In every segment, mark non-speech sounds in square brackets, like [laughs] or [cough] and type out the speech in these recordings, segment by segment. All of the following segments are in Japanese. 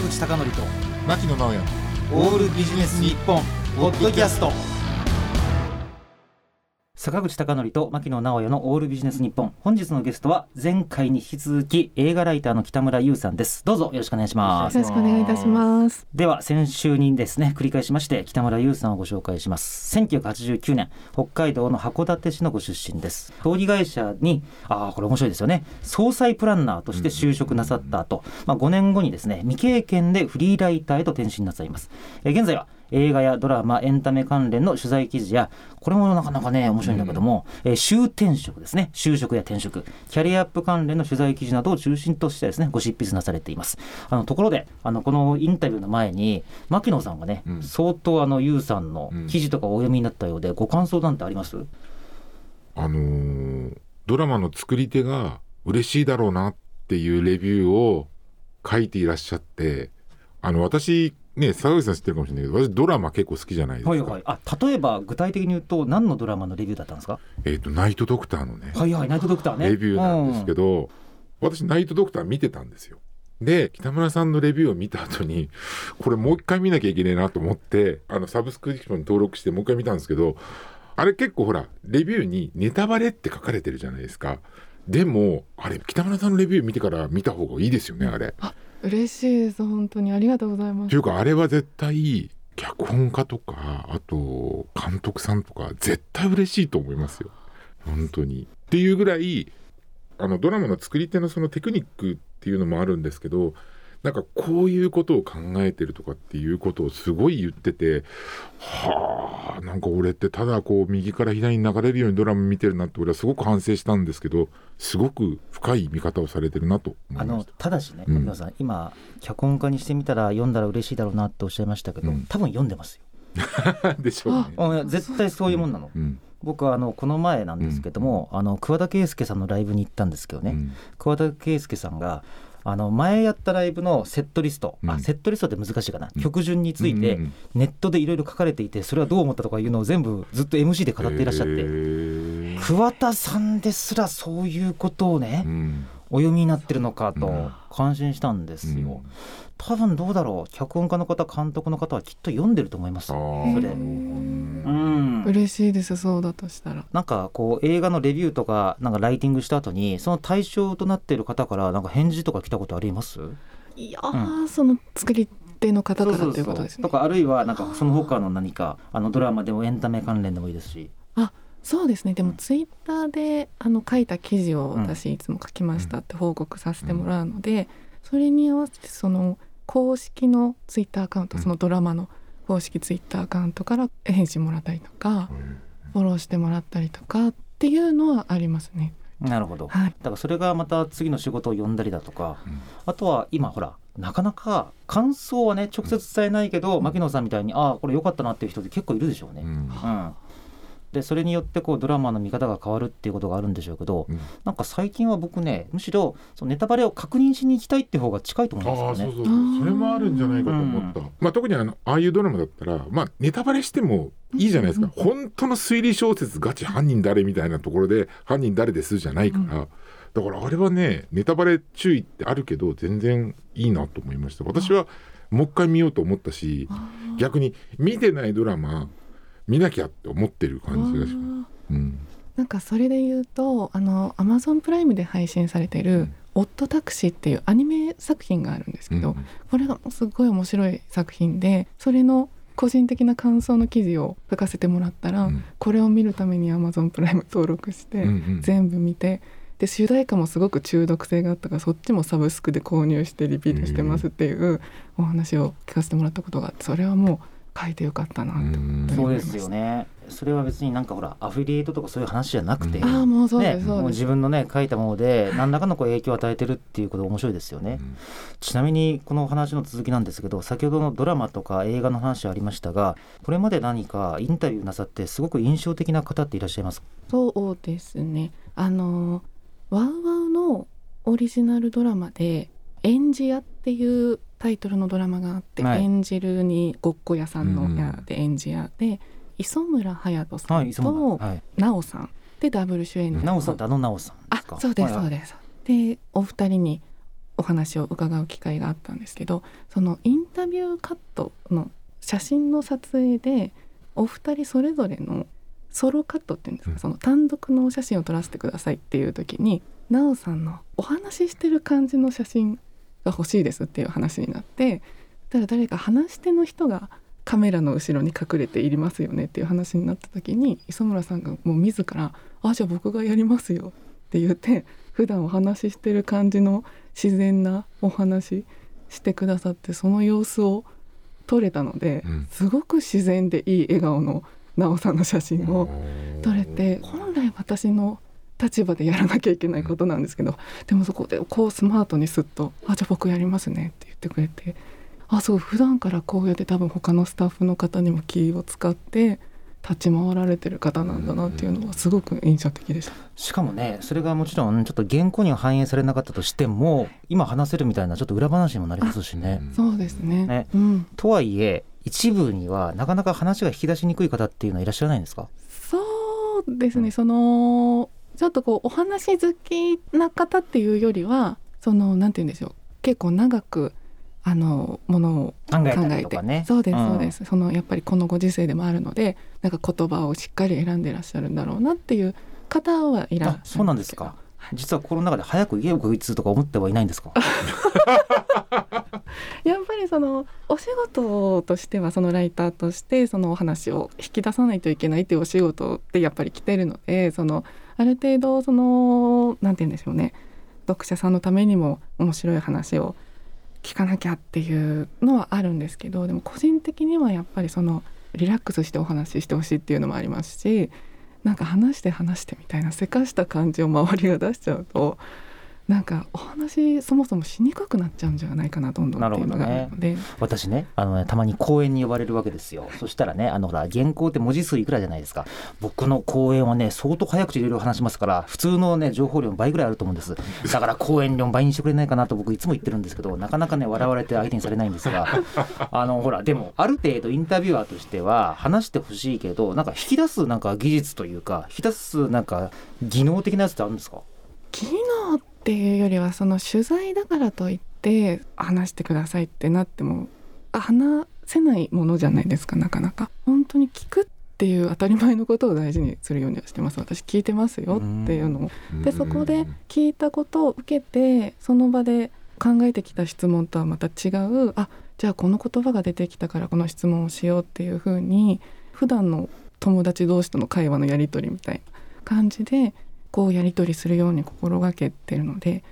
坂口孝則と牧野直哉オールビジネス日本ポッドキャスト坂口孝則と牧野直哉のオールビジネス日本本日のゲストは前回に引き続き映画ライターの北村優さんです。どうぞよろしくお願いします。よろしくお願いいたします。では先週にですね繰り返しまして北村優さんをご紹介します。1989年北海道の函館市のご出身です。葬儀会社にああこれ面白いですよね。総裁プランナーとして就職なさった後、まあ5年後にですね未経験でフリーライターへと転身なさいます。え現在は映画やドラマエンタメ関連の取材記事やこれもなかなかね面白いんだけども、えー就転職ですね。就職や転職。キャリアアップ関連の取材記事などを中心としてですねご執筆なされています。あのところであのこのインタビューの前に牧野さんがね、うん。相当あのユウさんの記事とかお読みになったようで、ご感想なんてあります？あのードラマの作り手が嬉しいだろうなっていうレビューを書いていらっしゃってあの私ね坂口さん知ってるかもしれないけど私ドラマ結構好きじゃないですか、はいはい。あ例えば具体的に言うと何のドラマのレビューだったんですか？えっ、とナイトドクターのね、はいはいナイトドクターね。レビューなんですけど、ど、私ナイトドクター見てたんですよ。で北村さんのレビューを見た後に [laughs] これもう一回見なきゃいけないなと思ってあのサブスクリプションに登録してもう一回見たんですけどあれ結構ほらレビューにネタバレって書かれてるじゃないですか。でもあれ北村さんのレビュー見てから見た方がいいですよねあれ。嬉しいです本当にありがとうございます。というかあれは絶対脚本家とかあと監督さんとか絶対嬉しいと思いますよ本当に。っていうぐらいあのドラマの作り手のそのテクニックっていうのもあるんですけどなんかこういうことを考えてるとかっていうことをすごい言っててはあなんか俺ってただこう右から左に流れるようにドラマ見てるなって俺はすごく反省したんですけどすごく深い見方をされてるなと思あのいました。ただしね、うん。さん今脚本家にしてみたら読んだら嬉しいだろうなっておっしゃいましたけど、うん。多分読んでますよ。[laughs] でしょうね。絶対そういうもんなの、うん。僕はあのこの前なんですけども、あの桑田佳祐さんのライブに行ったんですけどね、うん。桑田佳祐さんがあの前やったライブのセットリスト、うん。あセットリストって難しいかな、うん。曲順についてネットでいろいろ書かれていてそれはどう思ったとかいうのを全部ずっと MC で語っていらっしゃって、へー。桑田さんですらそういうことをね、うん。お読みになってるのかとうん。感心したんですよ、うん。多分どうだろう。脚本家の方監督の方はきっと読んでると思います。それ。うん嬉しいです。そうだとしたら。なんかこう映画のレビューとかなんかライティングした後にその対象となっている方からなんか返事とか来たことあります？いやー、その作り手の方からということですね。とかあるいはなんかその他の何かあのドラマでもエンタメ関連でもいいですし。そうですね。でもツイッターであの書いた記事をうん私いつも書きましたって報告させてもらうので、それに合わせてその公式のツイッターアカウント、うん。そのドラマの公式ツイッターアカウントから返信もらったりとか、フォローしてもらったりとかっていうのはありますね。なるほど。はい、だからそれがまた次の仕事を呼んだりだとかうん。あとは今ほらなかなか感想はね直接伝えないけど、牧野さんみたいにああこれ良かったなっていう人って結構いるでしょうね。うん。うんでそれによってこうドラマの見方が変わるっていうことがあるんでしょうけど、うん。なんか最近は僕ねむしろそのネタバレを確認しに行きたいっていう方が近いと思うんですよね。そうそうそう。それもあるんじゃないかと思った、まあ特にあのああいうドラマだったらまあネタバレしてもいいじゃないですか、本当の推理小説ガチ犯人誰みたいなところで犯人誰ですじゃないから、だからあれはねネタバレ注意ってあるけど全然いいなと思いました。私はもう一回見ようと思ったし逆に見てないドラマ見なきゃって思ってる感じがします、うん、なんかそれで言うとあのアマゾンプライムで配信されてるうん「オットタクシー」っていうアニメ作品があるんですけど、うんこれがすごい面白い作品でそれの個人的な感想の記事を書かせてもらったら、うん。これを見るために Amazon プライム登録して、うんうん。全部見てで主題歌もすごく中毒性があったからそっちもサブスクで購入してリピートしてますっていうお話を聞かせてもらったことがあってそれはもう書いてよかったなってうん。そうですよね。それは別になんかほらアフィリエイトとかそういう話じゃなくて、うん。ああもうそうでね、すそうです、もう自分のね書いたもので何らかのこう影響を与えてるっていうこと面白いですよね、うん。ちなみにこの話の続きなんですけど先ほどのドラマとか映画の話ありましたがこれまで何かインタビューなさってすごく印象的な方っていらっしゃいますか？そうですね。あのワウワウのオリジナルドラマで「エンジ屋」っていうタイトルのドラマがあって、はい。演じるにごっこ屋さんのうん。屋で演じ屋で磯村勇斗さんとはい、奈緒さんでダブル主演でなおさんってあのなおさんですか？あそうですそうです。でお二人にお話を伺う機会があったんですけどそのインタビューカットの写真の撮影でお二人それぞれのソロカットっていうんですか、うん。その単独のお写真を撮らせてくださいっていう時に奈緒さんのお話ししてる感じの写真が欲しいですっていう話になってただ誰か話し手の人がカメラの後ろに隠れていりますよねっていう話になった時に磯村さんがもう自ら「あじゃあ僕がやりますよ」って言って普段お話ししてる感じの自然なお話してくださってその様子を撮れたので、うん。すごく自然でいい笑顔の奈緒さんの写真を撮れて本来私の立場でやらなきゃいけないことなんですけどでもそこでこうスマートにすっと「あじゃあ僕やりますね」って言ってくれてあそう普段からこうやって多分他のスタッフの方にも気を使って立ち回られてる方なんだなっていうのはすごく印象的でした。しかもねそれがもちろんちょっと原稿には反映されなかったとしても今話せるみたいなちょっと裏話にもなりますしね。そうですね。ねうん、とはいえ一部にはなかなか話が引き出しにくい方っていうのはいらっしゃらないんですか？そうですね。そのちょっとこうお話好きな方っていうよりはそのなんて言うんでしょう。結構長くあのものを考えた考えてね。そうですんそうです、そのやっぱりこのご時世でもあるのでなんか言葉をしっかり選んでらっしゃるんだろうなっていう方はいらっしゃるあそうなんですか。[laughs] 実は心の中で早く言えよこいつとか思ってはいないんですか？[laughs] やっぱりそのお仕事としてはそのライターとしてそのお話を引き出さないといけないっていうお仕事ってやっぱり来てるのでそのある程度その何て言うんでしょうね。読者さんのためにも面白い話を聞かなきゃっていうのはあるんですけどでも個人的にはやっぱりそのリラックスしてお話ししてほしいっていうのもありますしなんか話して話してみたいなせかした感じを周りが出しちゃうとなんかお話そもそもしにくくなっちゃうんじゃないかなどんどんっていうのが。あるので。私ねあのねたまに講演に呼ばれるわけですよ。そしたらねあのほら原稿って文字数いくらじゃないですか。僕の講演はね相当早口でいろいろ話しますから普通のね情報量の倍ぐらいあると思うんです。だから講演量倍にしてくれないかなと僕いつも言ってるんですけどなかなかね笑われて相手にされないんですが。あのほらでもある程度インタビュアーとしては話してほしいけどなんか引き出すなんか技術というか引き出すなんか技能的なやつってあるんですか？機能っていうよりはその取材だからといって話してくださいってなっても話せないものじゃないですかなかなか。本当に聞くっていう当たり前のことを大事にするようにはしてます。私聞いてますよっていうのを。でそこで聞いたことを受けてその場で考えてきた質問とはまた違うあじゃあこの言葉が出てきたからこの質問をしようっていうふうに普段の友達同士との会話のやり取りみたいな感じでこうやり取りするように心がけてるので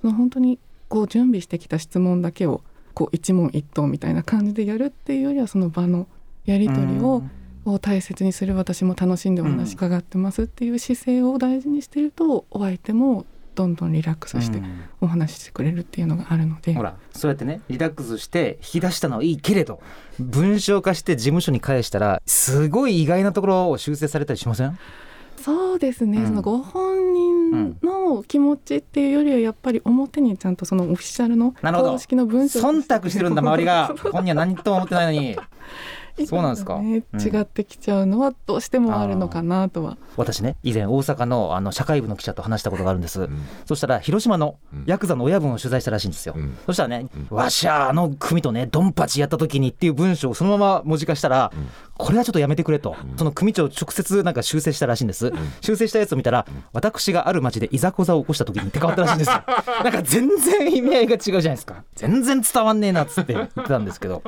その本当にこう準備してきた質問だけをこう一問一答みたいな感じでやるっていうよりはその場のやり取りをを大切にする私も楽しんでお話伺ってますっていう姿勢を大事にしてるとお相手もどんどんリラックスしてうん。お話ししてくれるっていうのがあるので、ほらそうやってねリラックスして引き出したのはいいけれど文章化して事務所に返したらすごい意外なところを修正されたりしません？そうですね、うん。そのご本人の気持ちっていうよりはやっぱり表にちゃんとそのオフィシャルの公式の文章と忖度してるんだ周りが。本人は何とも思ってないのにそうなんですか？ねうん。違ってきちゃうのはどうしてもあるのかなとは、私ね以前大阪のあの社会部の記者と話したことがあるんです、うん。そしたら広島のうん。ヤクザの親分を取材したらしいんですよ、うん。そしたらね、うん。わしゃあの組とねドンパチやった時にっていう文章をそのまま文字化したら、うん。これはちょっとやめてくれと、うん。その組長直接なんか修正したらしいんです、修正したやつを見たら、私がある町でいざこざを起こした時にって変わったらしいんですよ。[laughs] なんか全然意味合いが違うじゃないですか。全然伝わんねえなっつって言ってたんですけど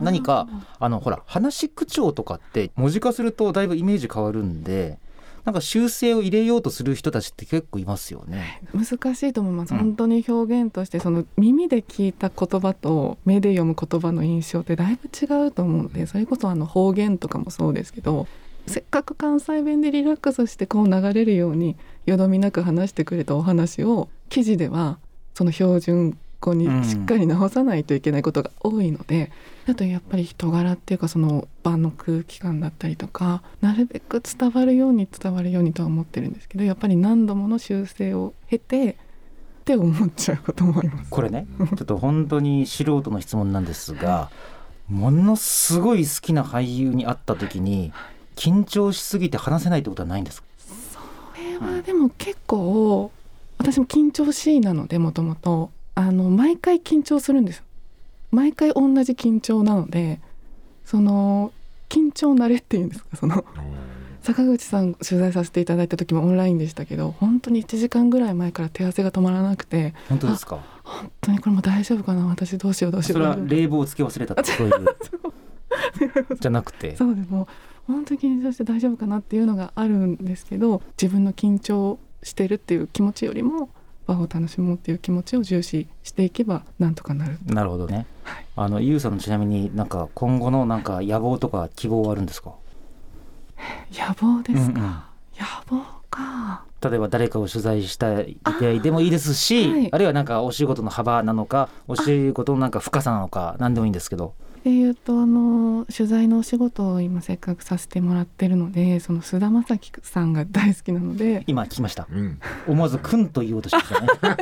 何かあのほら話し口調とかって文字化するとだいぶイメージ変わるんでなんか修正を入れようとする人たちって結構いますよね。難しいと思います、うん。本当に表現としてその耳で聞いた言葉と目で読む言葉の印象ってだいぶ違うと思うのでそれこそあの方言とかもそうですけどせっかく関西弁でリラックスしてこう流れるようによどみなく話してくれたお話を記事ではその標準語にしっかり直さないといけないことが多いので、あとやっぱり人柄っていうかその場の空気感だったりとかなるべく伝わるように伝わるようにとは思ってるんですけどやっぱり何度もの修正を経てって思っちゃうこともあります。これねちょっと本当に素人の質問なんですがものすごい好きな俳優に会った時に緊張しすぎて話せないってことはないんですか？これはでも結構私も緊張しいなのでもともとあの毎回緊張するんです。毎回同じ緊張なのでその緊張慣れっていうんですか？その坂口さん取材させていただいた時もオンラインでしたけど本当に1時間ぐらい前から手汗が止まらなくて本当ですか？本当にこれも大丈夫かな？私どうしようどうしよそうれは冷房をつけ忘れたとかそうい [laughs] う。じゃなくて。そうでも本当に緊張して大丈夫かなっていうのがあるんですけど自分の緊張してるっていう気持ちよりも和を楽しもうっていう気持ちを重視していけばなんとかなる。なるほどね、はい。あのゆうさんのちなみになんか今後のなんか野望とか希望はあるんですか？野望ですか、うんうん。野望か。例えば誰かを取材したいでもいいですしあ,、はい。るいはなんかお仕事の幅なのかお仕事のなんか深さなのか何でもいいんですけどでいうとあの取材のお仕事を今せっかくさせてもらってるのでその菅田将暉さんが大好きなので。今聞きました。うん。思わず「くん」と言おうとしましたね。[laughs]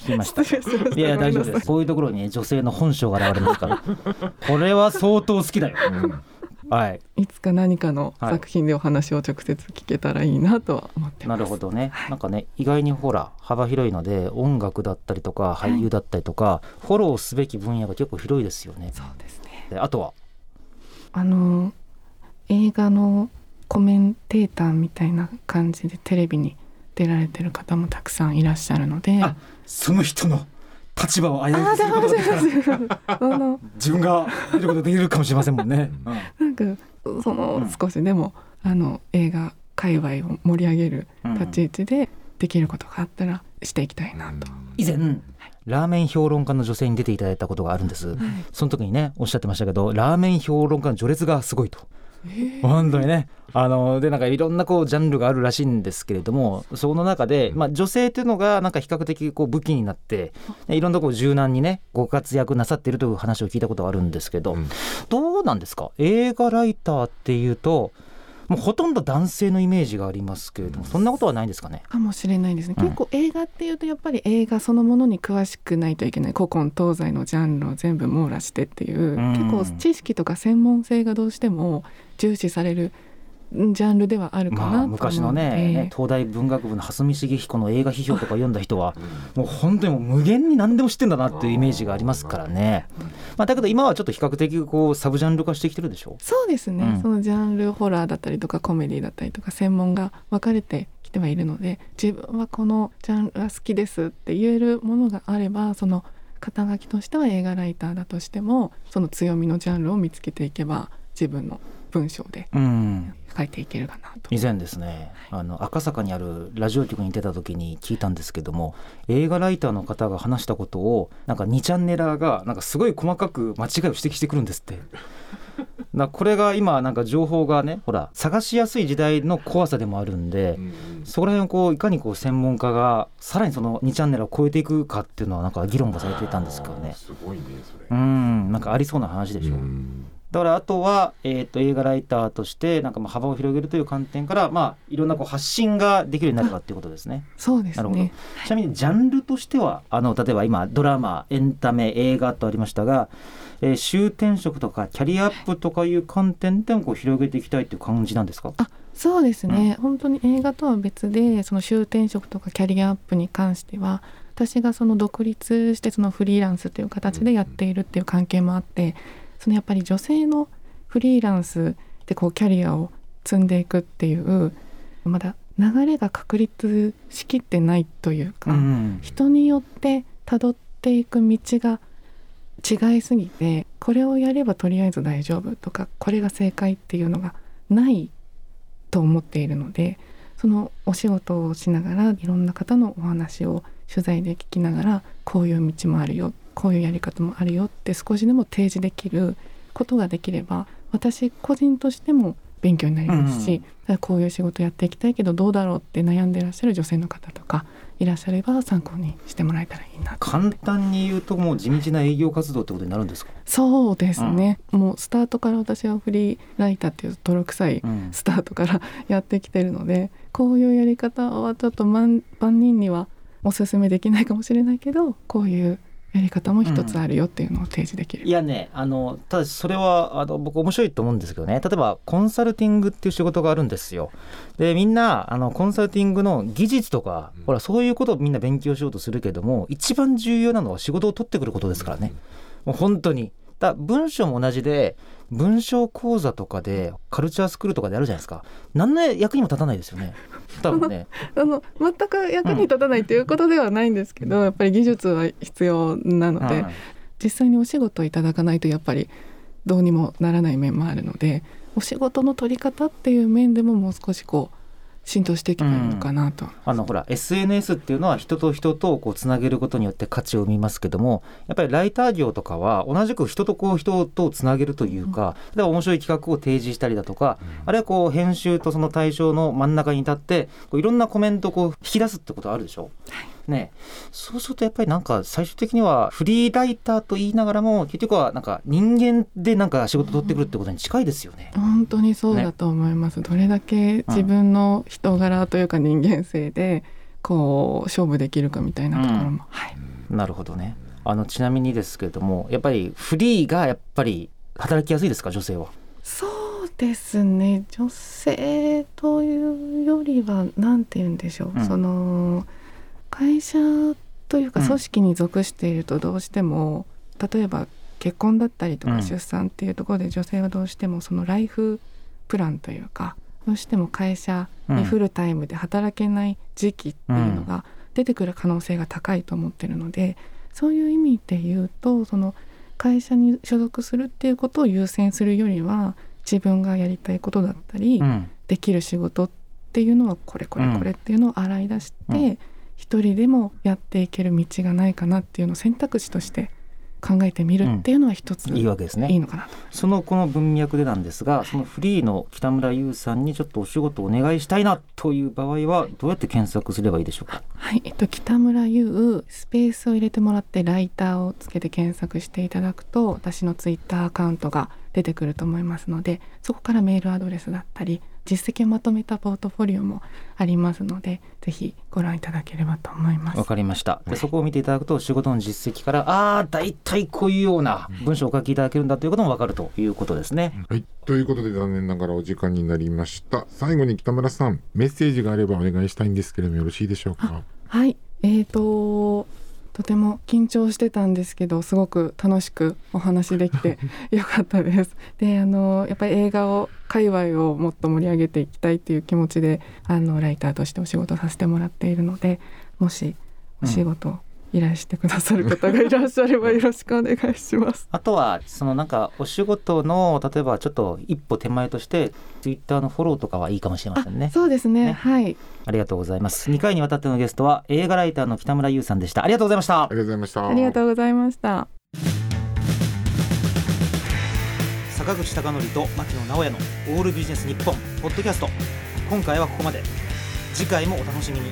聞きました。いやいや大丈夫です。こういうところにね女性の本性が現れますから。これは相当好きだよ。うんはい。いつか何かのはい作品でお話を直接聞けたらいいなとは思ってます。なるほどね、なんかね意外にほら幅広いので音楽だったりとか俳優だったりとか、フォローすべき分野が結構広いですよね。そうですね。であとは？あの映画のコメンテーターみたいな感じでテレビに出られてる方もたくさんいらっしゃるので。あその人の立場を危うくすることができたら [laughs] 自分が見ることできるかもしれませんもんね、なんかそのうん。少しでも、あの映画界隈を盛り上げるうん。立ち位置でできることがあったらしていきたいなと。以前。ラーメン評論家の女性に出ていただいたことがあるんです、その時にねおっしゃってましたけどラーメン評論家の序列がすごいと [laughs] 本当にね。あのでなんかいろんなこうジャンルがあるらしいんですけれどもその中で、まあ、女性っていうのがなんか比較的こう武器になっていろんなこう柔軟にねご活躍なさっているという話を聞いたことがあるんですけど、うん。どうなんですか？映画ライターっていうともうほとんど男性のイメージがありますけれどもそんなことはないんですかね？かもしれないですね、うん。結構映画っていうとやっぱり映画そのものに詳しくないといけない古今東西のジャンルを全部網羅してっていう、うん。結構知識とか専門性がどうしても重視されるんジャンルではあるかなとまあ、昔のねね東大文学部の蓮見茂彦の映画批評とか読んだ人はもう本当にもう無限に何でも知ってんだなっていうイメージがありますからね、まあ、だけど今はちょっと比較的こうサブジャンル化してきてるでしょ？そうですね、うんそのジャンルホラーだったりとかコメディだったりとか専門が分かれてきてはいるので自分はこのジャンルが好きですって言えるものがあればその肩書きとしては映画ライターだとしてもその強みのジャンルを見つけていけば自分の文章でうん。書いていけるかなと。以前ですねあの赤坂にあるラジオ局に出た時に聞いたんですけども映画ライターの方が話したことをなんか2チャンネラーがなんかすごい細かく間違いを指摘してくるんですって。[laughs] なこれが今なんか情報がねほら探しやすい時代の怖さでもあるんで、そこら辺をこういかにこう専門家がさらにその2チャンネルを超えていくかっていうのはなんか議論がされていたんですけどね。すごいねそれ。うんなんかありそうな話でしょ、うんだからあとは、えー、と映画ライターとしてなんかまあ幅を広げるという観点から、まあ、いろんなこう発信ができるようになるかっていうことですね。そうですなるほどね。ちなみにジャンルとしてはあの例えば今ドラマエンタメ映画とありましたが、えー終転職とかキャリアアップとかいう観点でもこう広げていきたいっていう感じなんですか？あそうですね、本当に映画とは別でその終転職とかキャリアアップに関しては私がその独立してそのフリーランスという形でやっているっていう関係もあってそのやっぱり女性のフリーランスでこうキャリアを積んでいくっていうまだ流れが確立しきってないというか、うん。人によってたどっていく道が違いすぎてこれをやればとりあえず大丈夫とかこれが正解っていうのがないと思っているのでそのお仕事をしながらいろんな方のお話を取材で聞きながらこういう道もあるよこういうやり方もあるよって少しでも提示できることができれば私個人としても勉強になりますし、うんこういう仕事やっていきたいけどどうだろうって悩んでらっしゃる女性の方とかいらっしゃれば参考にしてもらえたらいいなと簡単に言うともう地道な営業活動ってことになるんですか、そうですね、もうスタートから私はフリーライターっていう泥臭いうん。スタートからやってきてるのでこういうやり方はちょっと万万人にはおすすめできないかもしれないけどこういうやり方も一つあるよっていうのを提示できる、いやねあのただそれはあの僕面白いと思うんですけどね。例えばコンサルティングっていう仕事があるんですよ。でみんなあのコンサルティングの技術とか、ほらそういうことをみんな勉強しようとするけども一番重要なのは仕事を取ってくることですからね、もう本当にだ文章も同じで文章講座とかでカルチャースクールとかであるじゃないですか。何の役にも立たないですよね。多分ね。[laughs] あの全く役に立たないということではないんですけど、やっぱり技術は必要なので、うん。実際にお仕事をいただかないとやっぱりどうにもならない面もあるのでお仕事の取り方っていう面でももう少しこう浸透していけばいいのかなと、あのほら SNS っていうのは人と人とをこうつなげることによって価値を生みますけどもやっぱりライター業とかは同じく人とこう人とつなげるというか、例えば面白い企画を提示したりだとか、あるいはこう編集とその対象の真ん中に立ってこういろんなコメントをこう引き出すってことあるでしょ？ね、そうするとやっぱりなんか最終的にはフリーライターと言いながらも結局はなんか人間でなんか仕事取ってくるってことに近いですよね。本当にそうだと思います、どれだけ自分の人柄というか人間性でこう勝負できるかみたいなところも、うん。はい、なるほどね。あのちなみにですけれどもやっぱりフリーがやっぱり働きやすいですか女性は？そうですね。女性というよりは何て言うんでしょう、うん。その会社というかうん。組織に属しているとどうしても、例えば結婚だったりとうん。か出産っていうところで女性はどうしてもそのライフプランというかどうしても会社にフルタイムで働けない時期っていうのが出てくる可能性が高いと思ってるのでそういう意味で言うとその会社に所属するっていうことを優先するよりは自分がやりたいことだったり、うん。できる仕事っていうのはこれこれこれっていうのを洗い出して、うん一人でもやっていける道がないかなっていうのを選択肢として考えてみるっていうのは一ついいわけですね。いいのかなと。そのこの文脈でなんですがそのフリーの北村優さんにちょっとお仕事をお願いしたいなという場合はどうやって検索すればいいでしょうか？はい、えっと、北村優スペースを入れてもらってライターをつけて検索していただくと私のツイッターアカウントが出てくると思いますのでそこからメールアドレスだったり実績をまとめたポートフォリオもありますのでぜひご覧いただければと思いますわ。かりました。でそこを見ていただくと仕事の実績からああ大体こういうような文章をお書きいただけるんだということもわかるということですね。はい、ということで残念ながらお時間になりました最後に北村さんメッセージがあればお願いしたいんですけれどもよろしいでしょうか？はい、えーととても緊張してたんですけどすごく楽しくお話できて [laughs] よかったです。であのやっぱり映画を界隈をもっと盛り上げていきたいっていう気持ちであのライターとしてお仕事させてもらっているのでもしお仕事を依頼してくださる方がいらっしゃればよろしくお願いします。あとはそのなんかお仕事の例えばちょっと一歩手前としてツイッターのフォローとかはいいかもしれませんね。そうですねねはいありがとうございます。2回にわたってのゲストは映画ライターの北村優さんでした。ありがとうございましたあ。りがとうございましたありがとうございました。坂口孝則と牧野直哉のオールビジネス日本ポッドキャスト今回はここまで次回もお楽しみに